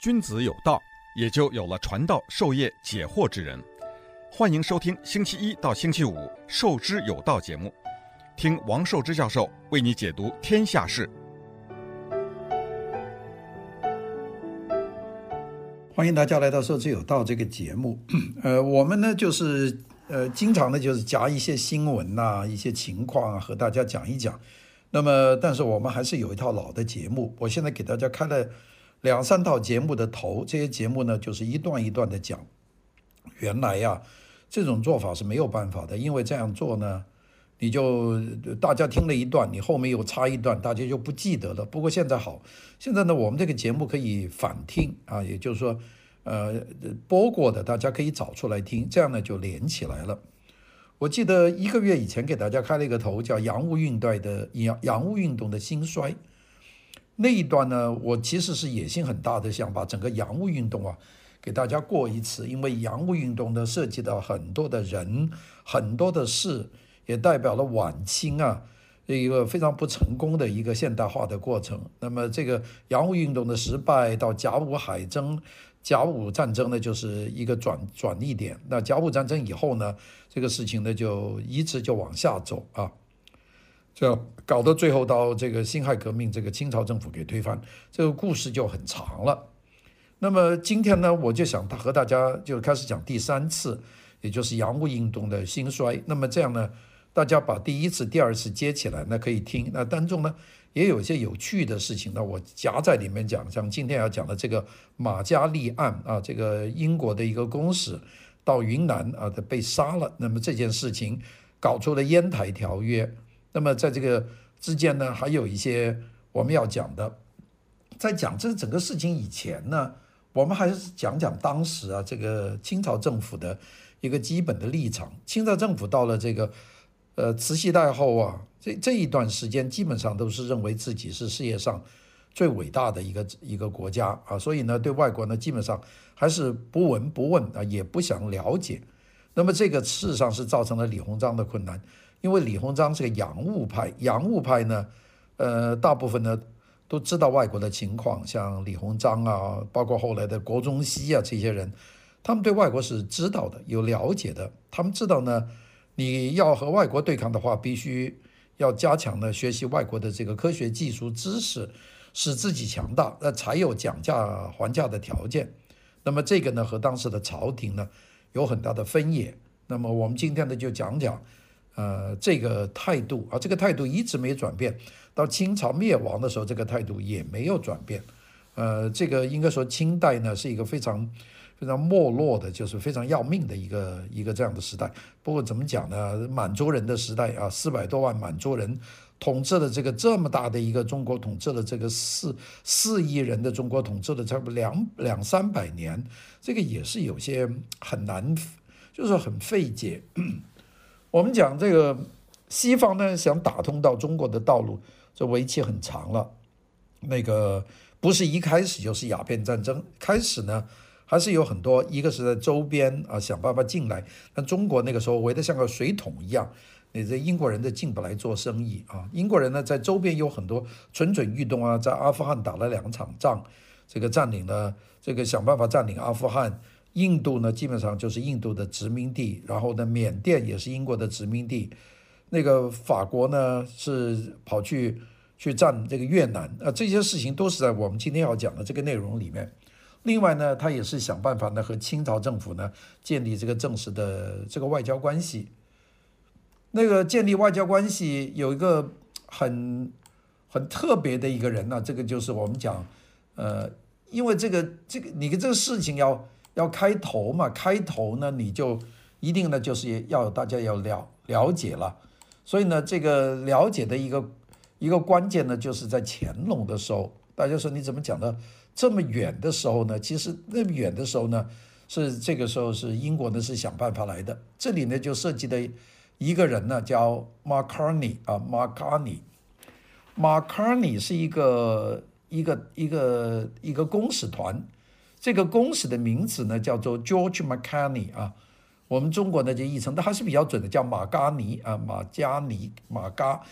君子有道，也就有了传道授业解惑之人。欢迎收听星期一到星期五《授之有道》节目，听王寿之教授为你解读天下事。欢迎大家来到《授之有道》这个节目。呃，我们呢就是呃，经常呢就是夹一些新闻呐、一些情况啊，和大家讲一讲。那么，但是我们还是有一套老的节目。我现在给大家开了两三套节目的头，这些节目呢，就是一段一段的讲。原来呀，这种做法是没有办法的，因为这样做呢，你就大家听了一段，你后面又插一段，大家就不记得了。不过现在好，现在呢，我们这个节目可以反听啊，也就是说，呃，播过的大家可以找出来听，这样呢就连起来了。我记得一个月以前给大家开了一个头，叫洋务运动的洋洋务运动的兴衰。那一段呢，我其实是野心很大的，想把整个洋务运动啊给大家过一次，因为洋务运动呢涉及到很多的人、很多的事，也代表了晚清啊一个非常不成功的一个现代化的过程。那么这个洋务运动的失败到甲午海争。甲午战争呢，就是一个转转捩点。那甲午战争以后呢，这个事情呢就一直就往下走啊，就搞到最后到这个辛亥革命，这个清朝政府给推翻，这个故事就很长了。那么今天呢，我就想和大家就开始讲第三次，也就是洋务运动的兴衰。那么这样呢，大家把第一次、第二次接起来，那可以听。那当中呢，也有一些有趣的事情，那我夹在里面讲，像今天要讲的这个马嘉利案啊，这个英国的一个公使到云南啊，他被杀了。那么这件事情搞出了烟台条约。那么在这个之间呢，还有一些我们要讲的。在讲这整个事情以前呢，我们还是讲讲当时啊，这个清朝政府的一个基本的立场。清朝政府到了这个。呃，慈禧太后啊，这这一段时间基本上都是认为自己是世界上最伟大的一个一个国家啊，所以呢，对外国呢，基本上还是不闻不问啊，也不想了解。那么这个事实上是造成了李鸿章的困难，因为李鸿章是个洋务派，洋务派呢，呃，大部分呢都知道外国的情况，像李鸿章啊，包括后来的国中西啊这些人，他们对外国是知道的，有了解的，他们知道呢。你要和外国对抗的话，必须要加强呢学习外国的这个科学技术知识，使自己强大，那才有讲价还价的条件。那么这个呢和当时的朝廷呢有很大的分野。那么我们今天呢就讲讲，呃，这个态度啊，这个态度一直没转变，到清朝灭亡的时候，这个态度也没有转变。呃，这个应该说清代呢是一个非常。非常没落的，就是非常要命的一个一个这样的时代。不过怎么讲呢？满洲人的时代啊，四百多万满洲人统治了这个这么大的一个中国，统治了这个四四亿人的中国，统治了差不多两两三百年，这个也是有些很难，就是很费解。我们讲这个西方呢，想打通到中国的道路，这为期很长了。那个不是一开始就是鸦片战争开始呢。还是有很多，一个是在周边啊想办法进来，但中国那个时候围得像个水桶一样，你这英国人就进不来做生意啊。英国人呢在周边有很多蠢蠢欲动啊，在阿富汗打了两场仗，这个占领了，这个想办法占领阿富汗。印度呢基本上就是印度的殖民地，然后呢缅甸也是英国的殖民地。那个法国呢是跑去去占这个越南啊，这些事情都是在我们今天要讲的这个内容里面。另外呢，他也是想办法呢和清朝政府呢建立这个正式的这个外交关系。那个建立外交关系有一个很很特别的一个人呢，这个就是我们讲，呃，因为这个这个你跟这个事情要要开头嘛，开头呢你就一定呢就是要大家要了了解了，所以呢这个了解的一个一个关键呢就是在乾隆的时候，大家说你怎么讲的？这么远的时候呢，其实那么远的时候呢，是这个时候是英国呢是想办法来的。这里呢就涉及的一个人呢叫马卡尼啊，马卡尼。马卡尼是一个一个一个一个公使团，这个公使的名字呢叫做 George Macani 啊。我们中国呢就译成，它还是比较准的，叫马嘎尼啊，马加尼马嘎。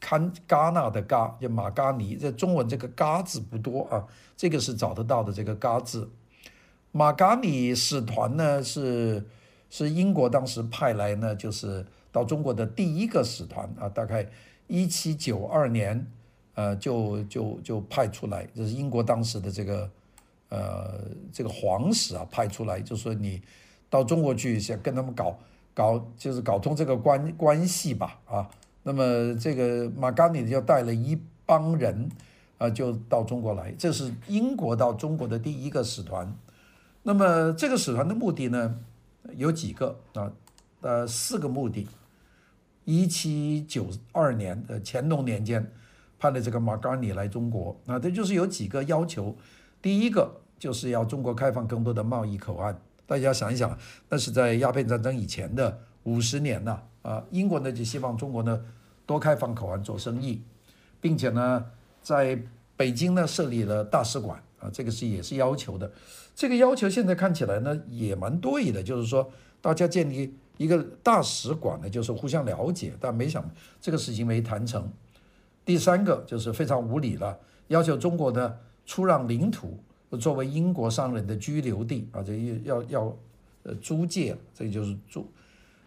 堪戛纳的戛，就马嘎尼，这中文这个“嘎”字不多啊，这个是找得到的这个“嘎”字。马嘎尼使团呢是是英国当时派来呢，就是到中国的第一个使团啊，大概一七九二年，呃，就就就派出来，这是英国当时的这个呃这个皇使啊派出来，就说你到中国去想跟他们搞搞，就是搞通这个关关系吧啊。那么这个马嘎尼就带了一帮人啊，就到中国来，这是英国到中国的第一个使团。那么这个使团的目的呢，有几个啊？呃，四个目的。一七九二年的乾隆年间，派了这个马嘎尼来中国，那这就是有几个要求。第一个就是要中国开放更多的贸易口岸。大家想一想，那是在鸦片战争以前的五十年呐，啊，英国呢就希望中国呢多开放口岸做生意，并且呢在北京呢设立了大使馆。啊，这个是也是要求的，这个要求现在看起来呢也蛮对的，就是说大家建立一个大使馆呢，就是互相了解，但没想这个事情没谈成。第三个就是非常无理了，要求中国呢出让领土作为英国商人的居留地啊，这要要呃租借，这就是租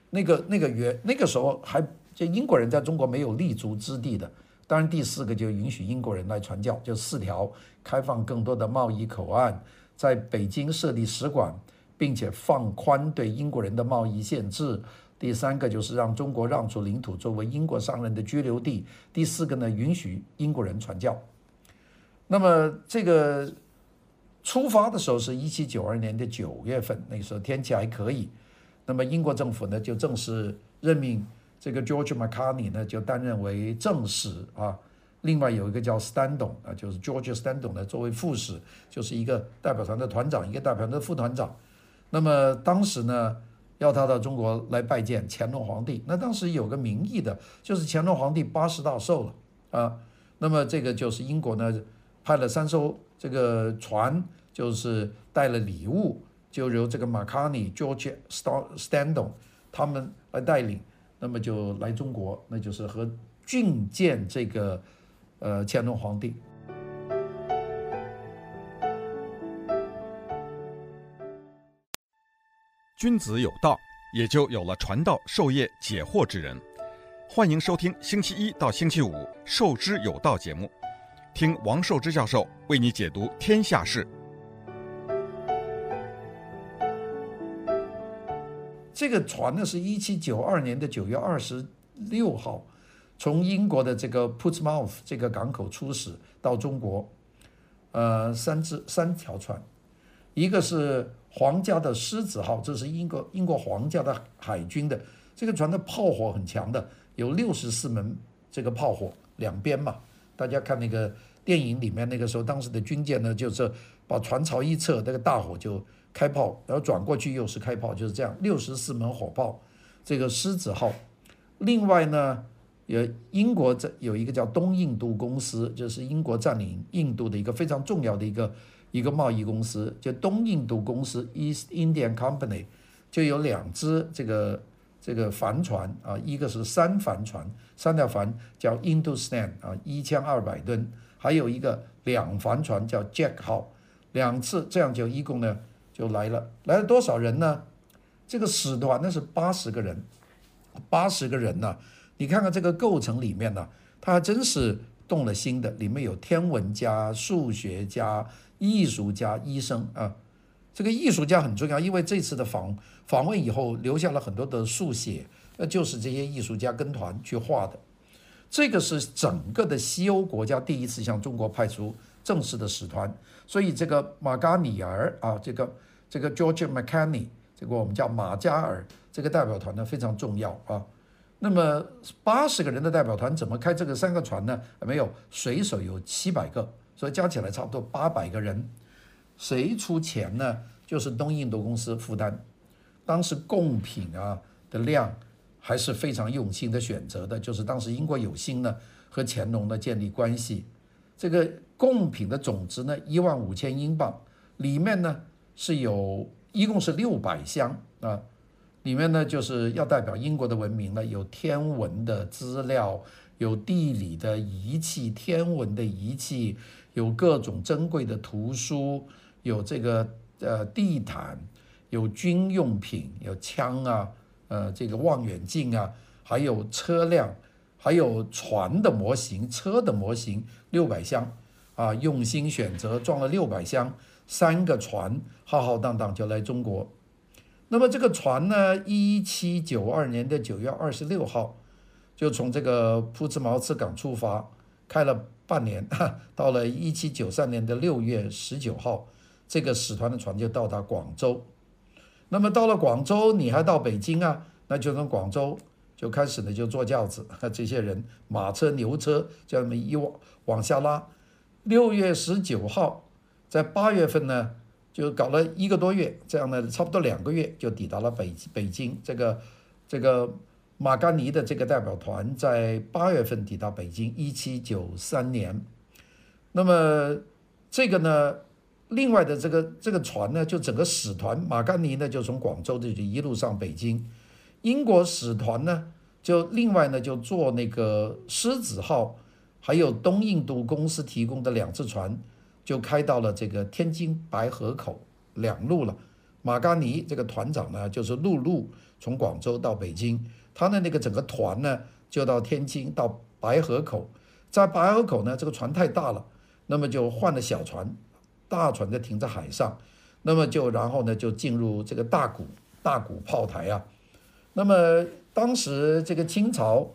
那个那个原那个时候还就英国人在中国没有立足之地的。当然，第四个就允许英国人来传教，就四条：开放更多的贸易口岸，在北京设立使馆，并且放宽对英国人的贸易限制。第三个就是让中国让出领土作为英国商人的居留地。第四个呢，允许英国人传教。那么这个出发的时候是一七九二年的九月份，那个时候天气还可以。那么英国政府呢就正式任命。这个 George Macartney 呢，就担任为正使啊，另外有一个叫 Stanton 啊，就是 George Stanton 呢，作为副使，就是一个代表团的团长，一个代表团的副团长。那么当时呢，要他到中国来拜见乾隆皇帝。那当时有个名义的，就是乾隆皇帝八十大寿了啊。那么这个就是英国呢，派了三艘这个船，就是带了礼物，就由这个 Macartney、George Stanton 他们来带领。那么就来中国，那就是和觐见这个呃乾隆皇帝。君子有道，也就有了传道授业解惑之人。欢迎收听星期一到星期五《授之有道》节目，听王寿之教授为你解读天下事。这个船呢，是一七九二年的九月二十六号，从英国的这个 Putsmouth 这个港口出使到中国，呃，三只三条船，一个是皇家的狮子号，这是英国英国皇家的海军的，这个船的炮火很强的，有六十四门这个炮火两边嘛，大家看那个电影里面那个时候，当时的军舰呢，就是把船朝一侧，那个大火就。开炮，然后转过去又是开炮，就是这样，六十四门火炮，这个狮子号。另外呢，有英国这有一个叫东印度公司，就是英国占领印度的一个非常重要的一个一个贸易公司，就东印度公司 （East Indian Company），就有两只这个这个帆船啊，一个是三帆船，三条帆叫 Hindustan 啊，一千二百吨，还有一个两帆船叫 Jack 号，两次这样就一共呢。就来了，来了多少人呢？这个使团呢是八十个人，八十个人呢，你看看这个构成里面呢，他还真是动了心的。里面有天文家、数学家、艺术家、医生啊。这个艺术家很重要，因为这次的访访问以后留下了很多的速写，那就是这些艺术家跟团去画的。这个是整个的西欧国家第一次向中国派出正式的使团，所以这个马嘎尼尔啊，这个。这个 George Macartney，这个我们叫马加尔，这个代表团呢非常重要啊。那么八十个人的代表团怎么开这个三个船呢？没有，水手有七百个，所以加起来差不多八百个人。谁出钱呢？就是东印度公司负担。当时贡品啊的量还是非常用心的选择的，就是当时英国有心呢和乾隆呢建立关系。这个贡品的总值呢一万五千英镑，里面呢。是有一共是六百箱啊，里面呢就是要代表英国的文明呢，有天文的资料，有地理的仪器、天文的仪器，有各种珍贵的图书，有这个呃地毯，有军用品，有枪啊，呃这个望远镜啊，还有车辆，还有船的模型、车的模型，六百箱啊，用心选择装了六百箱，三个船浩浩荡荡就来中国。那么这个船呢，一七九二年的九月二十六号，就从这个朴茨茅茨港出发，开了半年，到了一七九三年的六月十九号，这个使团的船就到达广州。那么到了广州，你还到北京啊？那就从广州就开始呢，就坐轿子，这些人马车牛车这么一往往下拉。六月十九号，在八月份呢。就搞了一个多月，这样呢，差不多两个月就抵达了北北京。这个这个马甘尼的这个代表团在八月份抵达北京，一七九三年。那么这个呢，另外的这个这个船呢，就整个使团马甘尼呢，就从广州这里一路上北京。英国使团呢，就另外呢就坐那个狮子号，还有东印度公司提供的两只船。就开到了这个天津白河口两路了。马甘尼这个团长呢，就是陆路从广州到北京，他的那个整个团呢，就到天津到白河口，在白河口呢，这个船太大了，那么就换了小船，大船就停在海上，那么就然后呢就进入这个大沽大沽炮台啊。那么当时这个清朝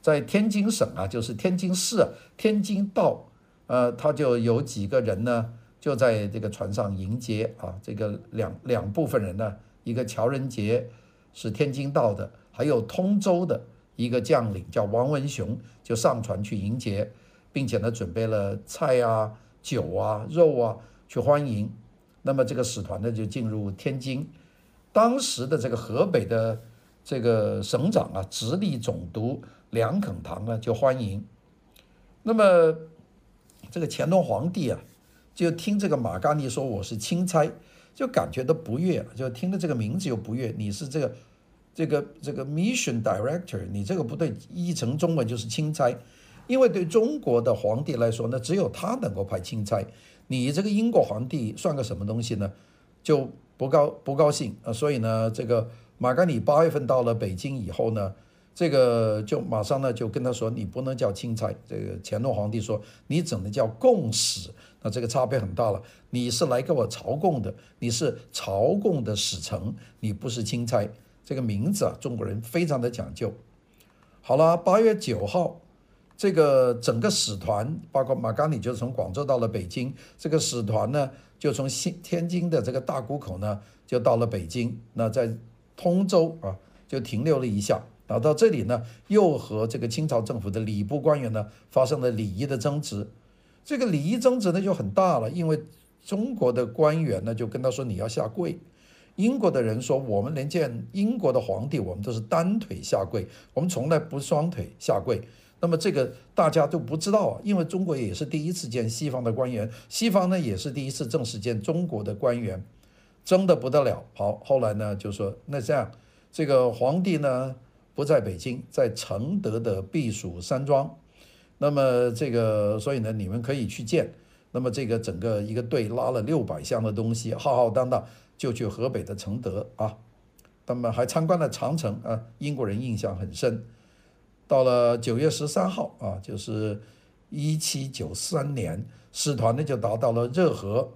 在天津省啊，就是天津市、天津道。呃，他就有几个人呢，就在这个船上迎接啊，这个两两部分人呢，一个乔仁杰是天津道的，还有通州的一个将领叫王文雄，就上船去迎接，并且呢，准备了菜啊、酒啊、肉啊去欢迎。那么这个使团呢就进入天津，当时的这个河北的这个省长啊，直隶总督梁肯堂呢就欢迎。那么。这个乾隆皇帝啊，就听这个马甘尼说我是钦差，就感觉到不悦，就听了这个名字又不悦。你是这个这个这个 mission director，你这个不对，译成中文就是钦差。因为对中国的皇帝来说呢，只有他能够派钦差，你这个英国皇帝算个什么东西呢？就不高不高兴啊。所以呢，这个马甘尼八月份到了北京以后呢。这个就马上呢就跟他说，你不能叫钦差。这个乾隆皇帝说，你只能叫贡使。那这个差别很大了。你是来给我朝贡的，你是朝贡的使臣，你不是钦差。这个名字啊，中国人非常的讲究。好了，八月九号，这个整个使团，包括马甘尼，就从广州到了北京。这个使团呢，就从新天津的这个大沽口呢，就到了北京。那在通州啊，就停留了一下。然后到这里呢，又和这个清朝政府的礼部官员呢发生了礼仪的争执。这个礼仪争执呢就很大了，因为中国的官员呢就跟他说，你要下跪，英国的人说，我们连见英国的皇帝，我们都是单腿下跪，我们从来不双腿下跪。那么这个大家都不知道啊，因为中国也是第一次见西方的官员，西方呢也是第一次正式见中国的官员，争得不得了。好，后来呢就说，那这样这个皇帝呢。不在北京，在承德的避暑山庄。那么这个，所以呢，你们可以去见。那么这个整个一个队拉了六百箱的东西，浩浩荡荡就去河北的承德啊。那么还参观了长城啊，英国人印象很深。到了九月十三号啊，就是一七九三年，使团呢就达到了热河。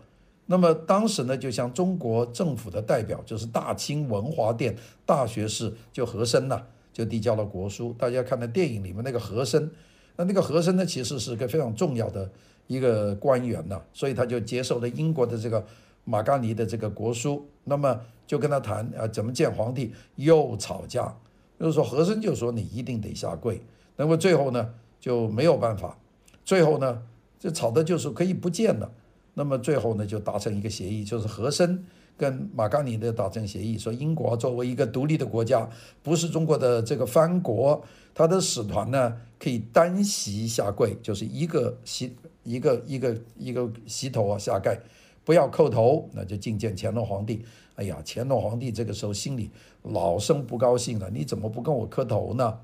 那么当时呢，就向中国政府的代表，就是大清文华殿大学士，就和珅呐。就递交了国书，大家看到电影里面那个和珅，那那个和珅呢，其实是个非常重要的一个官员呐，所以他就接受了英国的这个马甘尼的这个国书，那么就跟他谈啊，怎么见皇帝，又吵架，就是说和珅就说你一定得下跪，那么最后呢就没有办法，最后呢就吵的就是可以不见了，那么最后呢就达成一个协议，就是和珅。跟马甘尼的达成协议，说英国作为一个独立的国家，不是中国的这个藩国，他的使团呢可以单膝下跪，就是一个膝一个一个一个膝头啊下盖，不要叩头，那就觐见乾隆皇帝。哎呀，乾隆皇帝这个时候心里老生不高兴了，你怎么不跟我磕头呢？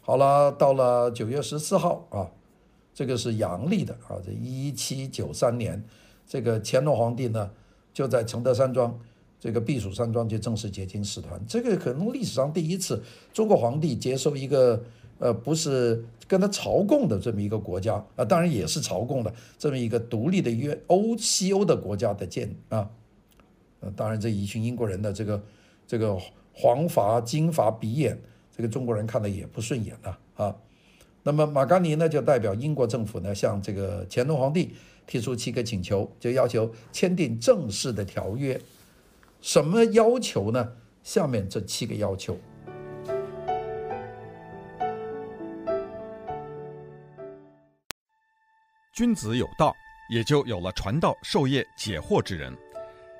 好了，到了九月十四号啊，这个是阳历的啊，这一七九三年，这个乾隆皇帝呢就在承德山庄，这个避暑山庄就正式接见使团。这个可能历史上第一次中国皇帝接受一个呃不是跟他朝贡的这么一个国家啊，当然也是朝贡的这么一个独立的约欧西欧的国家的建啊。呃，当然这一群英国人的这个这个黄发金发鼻眼。这个中国人看的也不顺眼呐啊。那么马甘尼呢，就代表英国政府呢，向这个乾隆皇帝提出七个请求，就要求签订正式的条约。什么要求呢？下面这七个要求。君子有道，也就有了传道授业解惑之人。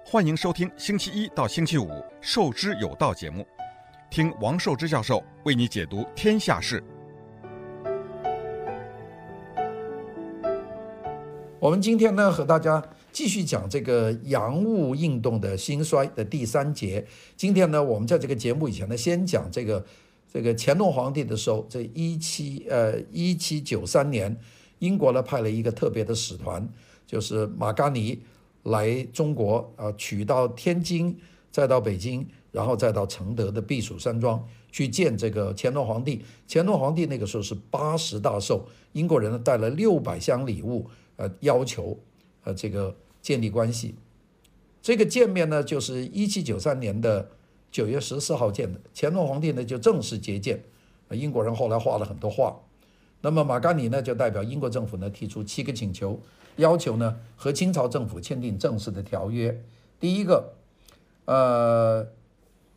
欢迎收听星期一到星期五《授之有道》节目。听王寿之教授为你解读天下事。我们今天呢，和大家继续讲这个洋务运动的兴衰的第三节。今天呢，我们在这个节目以前呢，先讲这个这个乾隆皇帝的时候，这一七呃一七九三年，英国呢派了一个特别的使团，就是马嘎尼来中国啊，取到天津，再到北京。然后再到承德的避暑山庄去见这个乾隆皇帝。乾隆皇帝那个时候是八十大寿，英国人呢带了六百箱礼物，呃，要求呃这个建立关系。这个见面呢，就是一七九三年的九月十四号见的。乾隆皇帝呢就正式接见，英国人后来画了很多画。那么马甘尼呢就代表英国政府呢提出七个请求，要求呢和清朝政府签订正式的条约。第一个，呃。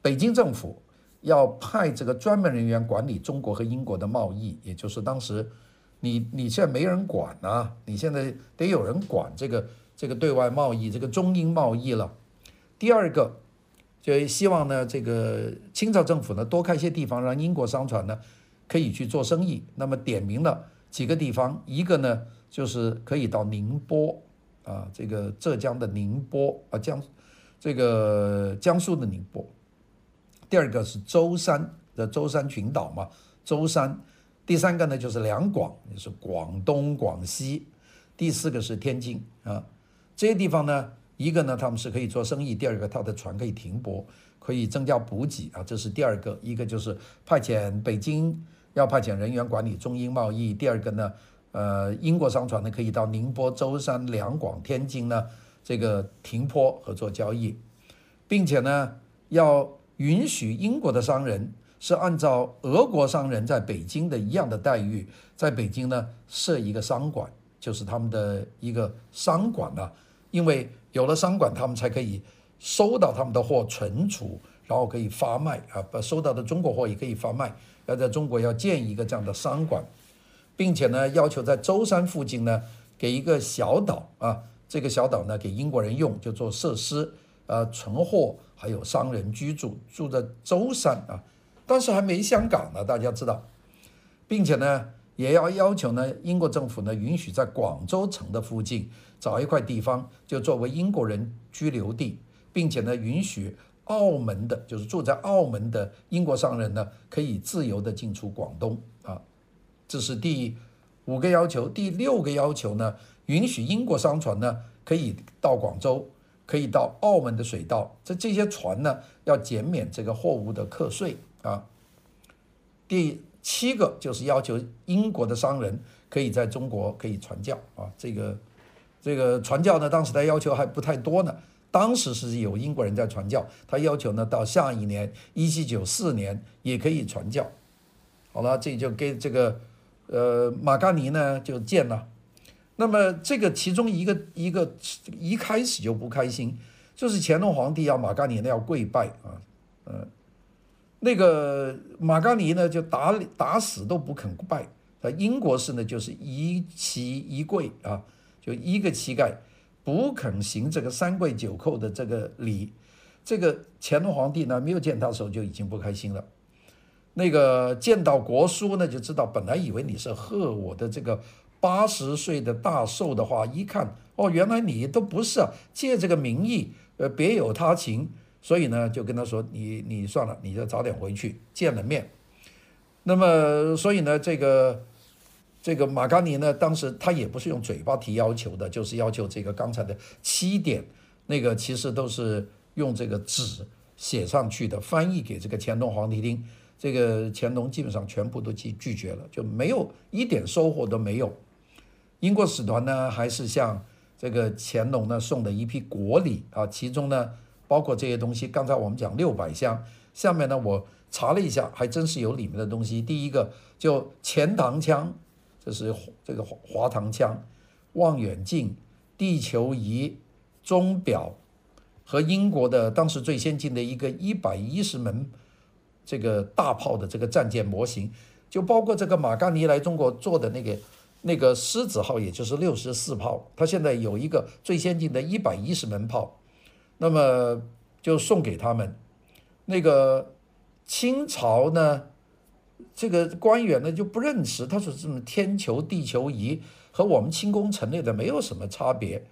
北京政府要派这个专门人员管理中国和英国的贸易，也就是当时你你现在没人管啊，你现在得有人管这个这个对外贸易，这个中英贸易了。第二个，就希望呢这个清朝政府呢多开些地方，让英国商船呢可以去做生意。那么点名了几个地方，一个呢就是可以到宁波啊，这个浙江的宁波啊，江这个江苏的宁波。第二个是舟山的舟山群岛嘛，舟山。第三个呢就是两广，就是广东、广西。第四个是天津啊，这些地方呢，一个呢他们是可以做生意，第二个他的船可以停泊，可以增加补给啊，这是第二个。一个就是派遣北京要派遣人员管理中英贸易，第二个呢，呃，英国商船呢可以到宁波、舟山、两广、天津呢这个停泊和做交易，并且呢要。允许英国的商人是按照俄国商人在北京的一样的待遇，在北京呢设一个商馆，就是他们的一个商馆啊。因为有了商馆，他们才可以收到他们的货存储，然后可以发卖啊。把收到的中国货也可以发卖。要在中国要建一个这样的商馆，并且呢要求在舟山附近呢给一个小岛啊，这个小岛呢给英国人用，就做设施，呃，存货。还有商人居住，住在舟山啊，当时还没香港呢，大家知道，并且呢，也要要求呢，英国政府呢允许在广州城的附近找一块地方，就作为英国人居留地，并且呢，允许澳门的，就是住在澳门的英国商人呢，可以自由的进出广东啊，这是第五个要求。第六个要求呢，允许英国商船呢可以到广州。可以到澳门的水道，这这些船呢要减免这个货物的课税啊。第七个就是要求英国的商人可以在中国可以传教啊，这个这个传教呢，当时的要求还不太多呢。当时是有英国人在传教，他要求呢到下一年一七九四年也可以传教。好了，这就给这个呃马甘尼呢就见了。那么这个其中一个一个一开始就不开心，就是乾隆皇帝要马甘尼呢要跪拜啊，呃，那个马甘尼呢就打打死都不肯拜，在英国式呢就是一膝一跪啊，就一个膝盖不肯行这个三跪九叩的这个礼，这个乾隆皇帝呢没有见他的时候就已经不开心了，那个见到国书呢就知道，本来以为你是贺我的这个。八十岁的大寿的话，一看哦，原来你都不是啊，借这个名义，呃，别有他情，所以呢，就跟他说，你你算了，你就早点回去。见了面，那么，所以呢，这个这个马嘎尼呢，当时他也不是用嘴巴提要求的，就是要求这个刚才的七点，那个其实都是用这个纸写上去的，翻译给这个乾隆皇帝听。这个乾隆基本上全部都拒拒绝了，就没有一点收获都没有。英国使团呢，还是向这个乾隆呢送的一批国礼啊，其中呢包括这些东西。刚才我们讲六百箱，下面呢我查了一下，还真是有里面的东西。第一个就钱塘枪，这是这个滑膛枪、望远镜、地球仪、钟表和英国的当时最先进的一个一百一十门。这个大炮的这个战舰模型，就包括这个马甘尼来中国做的那个那个狮子号，也就是六十四炮，他现在有一个最先进的一百一十门炮，那么就送给他们。那个清朝呢，这个官员呢就不认识，他说这么天球地球仪和我们清宫陈列的没有什么差别，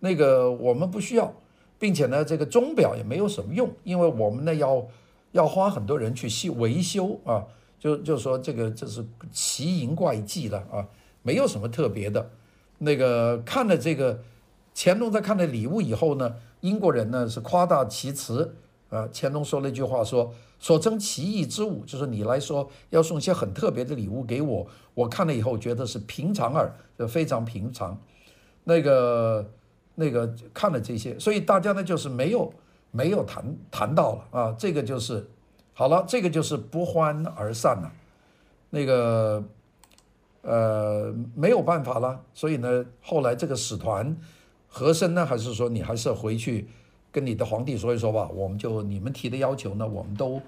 那个我们不需要，并且呢这个钟表也没有什么用，因为我们呢要。要花很多人去修维修啊，就就说这个这是奇淫怪伎了啊，没有什么特别的。那个看了这个乾隆在看了礼物以后呢，英国人呢是夸大其词啊。乾隆说了一句话说：“所称奇异之物，就是你来说要送一些很特别的礼物给我，我看了以后觉得是平常耳，就非常平常。那个那个看了这些，所以大家呢就是没有。”没有谈谈到了啊，这个就是好了，这个就是不欢而散了，那个呃没有办法了，所以呢，后来这个使团和珅呢，还是说你还是回去跟你的皇帝说一说吧，我们就你们提的要求呢，我们都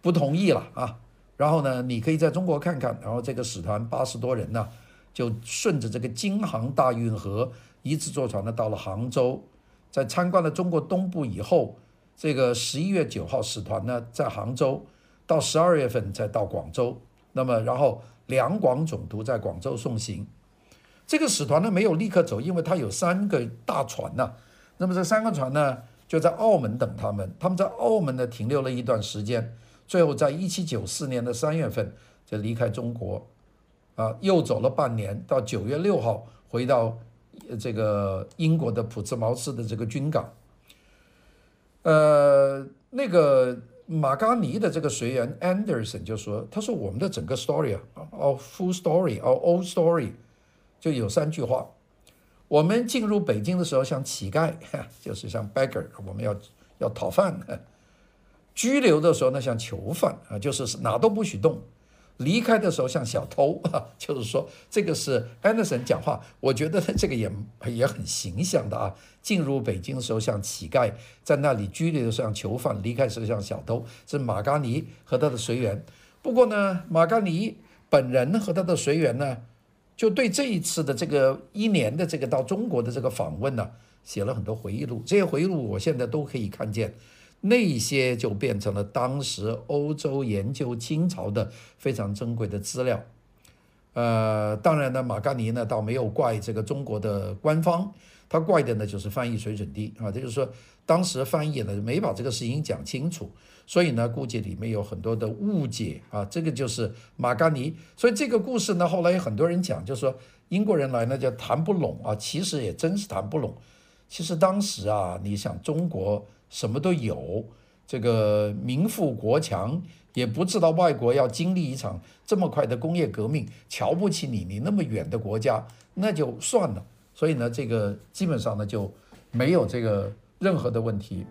不同意了啊。然后呢，你可以在中国看看，然后这个使团八十多人呢，就顺着这个京杭大运河一直坐船呢到了杭州，在参观了中国东部以后。这个十一月九号使团呢在杭州，到十二月份再到广州，那么然后两广总督在广州送行。这个使团呢没有立刻走，因为他有三个大船呐。那么这三个船呢就在澳门等他们，他们在澳门呢停留了一段时间，最后在一七九四年的三月份就离开中国，啊，又走了半年，到九月六号回到这个英国的普兹茅斯的这个军港。呃，那个马嘎尼的这个随员 Anderson 就说：“他说我们的整个 story 啊，our full story，our old story，就有三句话。我们进入北京的时候像乞丐，就是像 beggar，我们要要讨饭；拘留的时候呢像囚犯啊，就是哪都不许动。”离开的时候像小偷啊，就是说这个是 Anderson 讲话，我觉得这个也也很形象的啊。进入北京的时候像乞丐，在那里拘留的时候像囚犯，离开的时候像小偷。是马嘎尼和他的随员。不过呢，马嘎尼本人和他的随员呢，就对这一次的这个一年的这个到中国的这个访问呢，写了很多回忆录。这些回忆录我现在都可以看见。那些就变成了当时欧洲研究清朝的非常珍贵的资料。呃，当然呢，马嘎尼呢倒没有怪这个中国的官方，他怪的呢就是翻译水准低啊，就是说当时翻译呢没把这个事情讲清楚，所以呢估计里面有很多的误解啊，这个就是马嘎尼。所以这个故事呢后来有很多人讲，就说英国人来呢就谈不拢啊，其实也真是谈不拢。其实当时啊，你想中国。什么都有，这个民富国强，也不知道外国要经历一场这么快的工业革命，瞧不起你，你那么远的国家，那就算了。所以呢，这个基本上呢就没有这个任何的问题。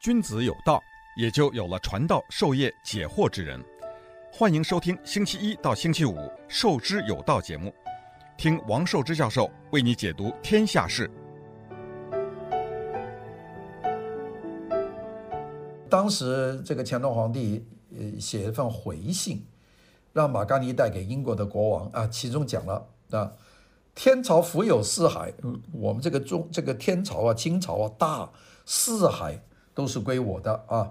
君子有道，也就有了传道授业解惑之人。欢迎收听星期一到星期五《授之有道》节目。听王寿之教授为你解读天下事。当时这个乾隆皇帝呃写一份回信，让马嘎尼带给英国的国王啊，其中讲了啊，天朝福有四海，我们这个中这个天朝啊，清朝啊，大四海都是归我的啊，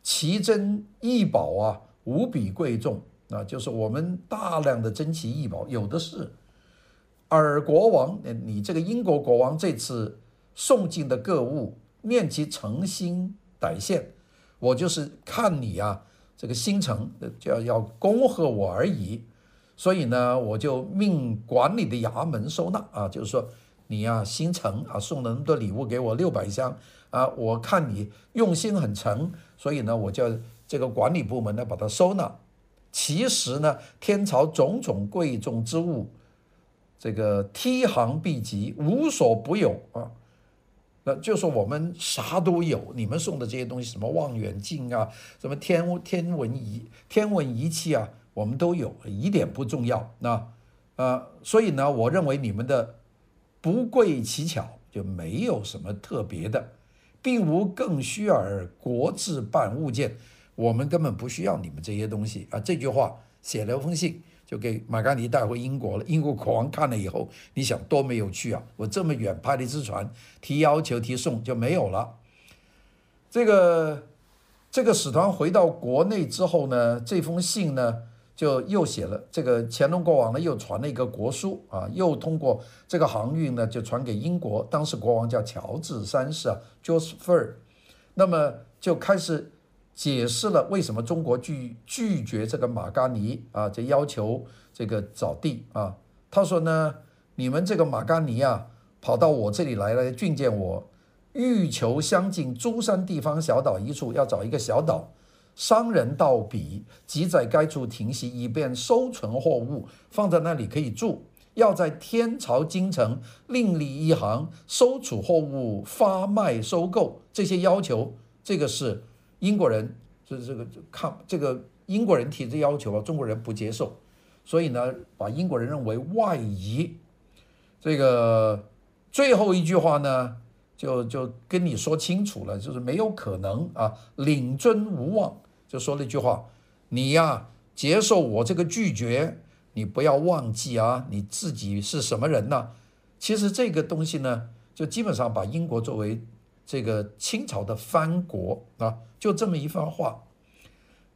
奇珍异宝啊，无比贵重啊，就是我们大量的珍奇异宝有的是。尔国王，你这个英国国王这次送进的各物念其诚心歹献，我就是看你啊，这个心诚，就要要恭贺我而已。所以呢，我就命管理的衙门收纳啊，就是说你呀、啊、心诚啊，送了那么多礼物给我六百箱啊，我看你用心很诚，所以呢，我叫这个管理部门呢把它收纳。其实呢，天朝种种贵重之物，这个梯行毕集，无所不有啊。那就说我们啥都有，你们送的这些东西，什么望远镜啊，什么天天文仪天文仪器啊，我们都有，一点不重要。那呃，所以呢，我认为你们的不贵其巧，就没有什么特别的，并无更需尔国制办物件。我们根本不需要你们这些东西啊！这句话写了封信，就给马嘎尼带回英国了。英国国王看了以后，你想多没有趣啊！我这么远派了一只船，提要求提送就没有了。这个这个使团回到国内之后呢，这封信呢就又写了。这个乾隆国王呢又传了一个国书啊，又通过这个航运呢就传给英国。当时国王叫乔治三世啊，George Third，那么就开始。解释了为什么中国拒拒绝这个马嘎尼啊，这要求这个找地啊。他说呢，你们这个马嘎尼啊，跑到我这里来了，觐见我，欲求相近诸山地方小岛一处，要找一个小岛，商人到彼，即在该处停息，以便收存货物，放在那里可以住。要在天朝京城另立一行，收储货物，发卖收购这些要求，这个是。英国人就是这个看这个英国人提的要求啊，中国人不接受，所以呢，把英国人认为外夷。这个最后一句话呢，就就跟你说清楚了，就是没有可能啊，领尊无望，就说了一句话，你呀接受我这个拒绝，你不要忘记啊，你自己是什么人呢？其实这个东西呢，就基本上把英国作为。这个清朝的藩国啊，就这么一番话。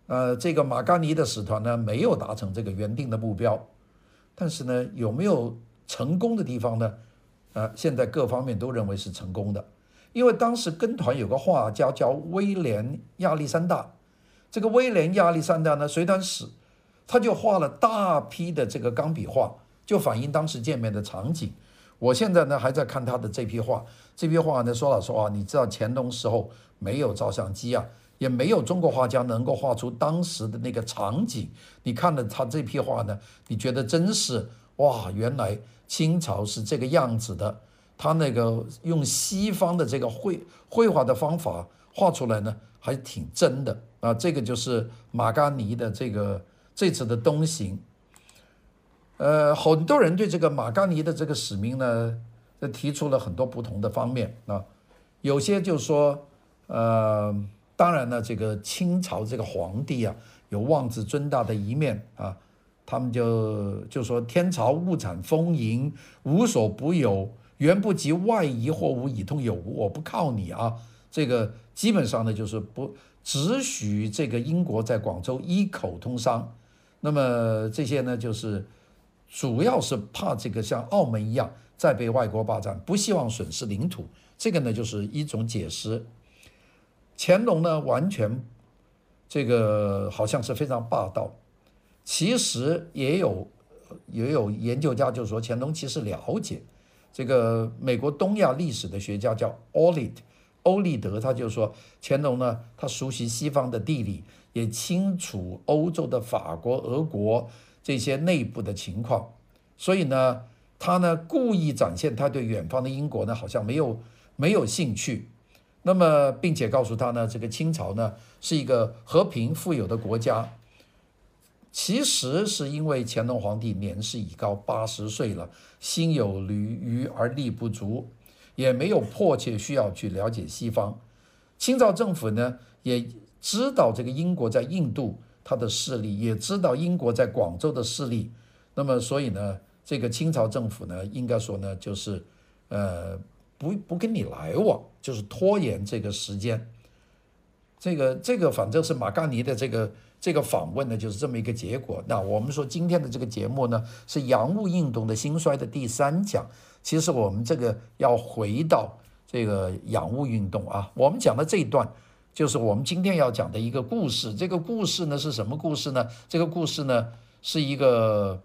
呃，这个马嘎尼的使团呢，没有达成这个原定的目标，但是呢，有没有成功的地方呢？呃，现在各方面都认为是成功的，因为当时跟团有个画家叫威廉亚历山大，这个威廉亚历山大呢，随团使，他就画了大批的这个钢笔画，就反映当时见面的场景。我现在呢还在看他的这批画，这批画呢说老实话，你知道乾隆时候没有照相机啊，也没有中国画家能够画出当时的那个场景。你看了他这批画呢，你觉得真是哇，原来清朝是这个样子的。他那个用西方的这个绘绘画的方法画出来呢，还挺真的啊。这个就是马嘎尼的这个这次的东行。呃，很多人对这个马嘎尼的这个使命呢，提出了很多不同的方面啊。有些就说，呃，当然呢，这个清朝这个皇帝啊，有妄自尊大的一面啊。他们就就说，天朝物产丰盈，无所不有，原不及外夷货物以通有无。我不靠你啊，这个基本上呢，就是不只许这个英国在广州一口通商。那么这些呢，就是。主要是怕这个像澳门一样再被外国霸占，不希望损失领土。这个呢，就是一种解释。乾隆呢，完全这个好像是非常霸道。其实也有也有研究家就说，乾隆其实了解这个美国东亚历史的学家叫奥利德，欧立德，他就说乾隆呢，他熟悉西方的地理，也清楚欧洲的法国、俄国。这些内部的情况，所以呢，他呢故意展现他对远方的英国呢好像没有没有兴趣，那么并且告诉他呢，这个清朝呢是一个和平富有的国家。其实是因为乾隆皇帝年事已高，八十岁了，心有余而力不足，也没有迫切需要去了解西方。清朝政府呢也知道这个英国在印度。他的势力也知道英国在广州的势力，那么所以呢，这个清朝政府呢，应该说呢，就是，呃，不不跟你来往，就是拖延这个时间。这个这个反正是马嘎尼的这个这个访问呢，就是这么一个结果。那我们说今天的这个节目呢，是洋务运动的兴衰的第三讲。其实我们这个要回到这个洋务运动啊。我们讲的这一段，就是我们今天要讲的一个故事。这个故事呢是什么故事呢？这个故事呢是一个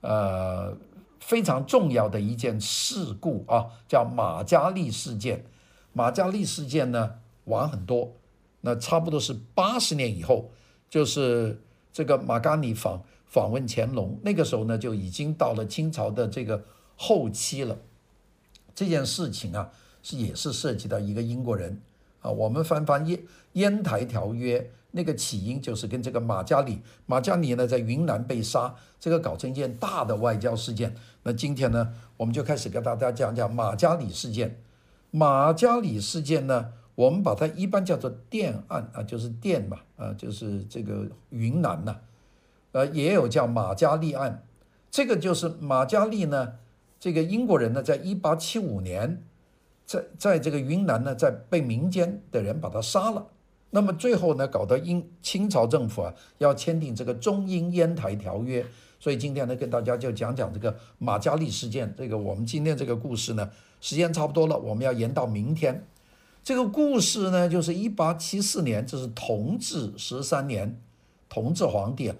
呃非常重要的一件事故啊，叫马加利事件。马加利事件呢晚很多，那差不多是八十年以后，就是这个马加尼访访问乾隆，那个时候呢就已经到了清朝的这个后期了。这件事情啊，是也是涉及到一个英国人啊。我们翻翻《烟烟台条约》，那个起因就是跟这个马加里，马加里呢在云南被杀，这个搞成一件大的外交事件。那今天呢，我们就开始跟大家讲讲马加里事件。马加里事件呢，我们把它一般叫做滇案啊，就是滇嘛，啊，就是这个云南呐，呃，也有叫马加利案。这个就是马加利呢。这个英国人呢，在一八七五年，在在这个云南呢，在被民间的人把他杀了。那么最后呢，搞得英清朝政府啊，要签订这个中英烟台条约。所以今天呢，跟大家就讲讲这个马加利事件。这个我们今天这个故事呢，时间差不多了，我们要延到明天。这个故事呢，就是一八七四年，这是同治十三年，同治皇帝啊，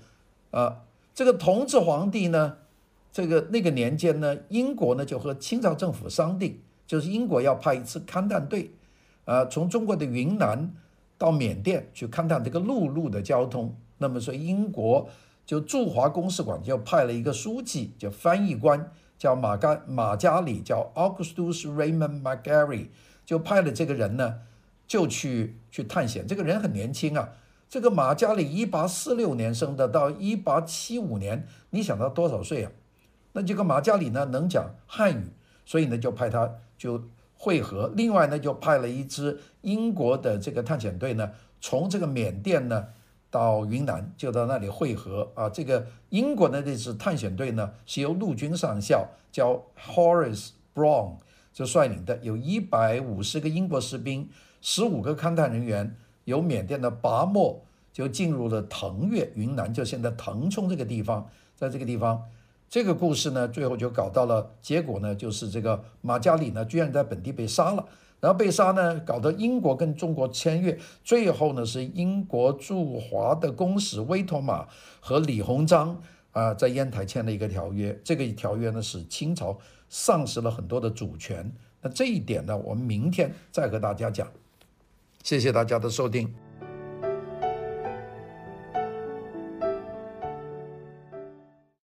啊，这个同治皇帝呢。这个那个年间呢，英国呢就和清朝政府商定，就是英国要派一次勘探队，呃，从中国的云南到缅甸去勘探这个陆路的交通。那么说，英国就驻华公使馆就派了一个书记，叫翻译官，叫马加马加里，叫 Augustus Raymond McGarry，就派了这个人呢，就去去探险。这个人很年轻啊，这个马加里一八四六年生的，到一八七五年，你想他多少岁啊？那这个马加里呢能讲汉语，所以呢就派他就会合。另外呢就派了一支英国的这个探险队呢，从这个缅甸呢到云南，就到那里会合啊。这个英国的这支探险队呢是由陆军上校叫 Horace Brown 就率领的，有一百五十个英国士兵，十五个勘探人员，由缅甸的拔墨就进入了腾越云南，就现在腾冲这个地方，在这个地方。这个故事呢，最后就搞到了结果呢，就是这个马加里呢，居然在本地被杀了，然后被杀呢，搞得英国跟中国签约，最后呢是英国驻华的公使威妥玛和李鸿章啊、在烟台签了一个条约，这个条约呢使清朝丧失了很多的主权，那这一点呢，我们明天再和大家讲，谢谢大家的收听。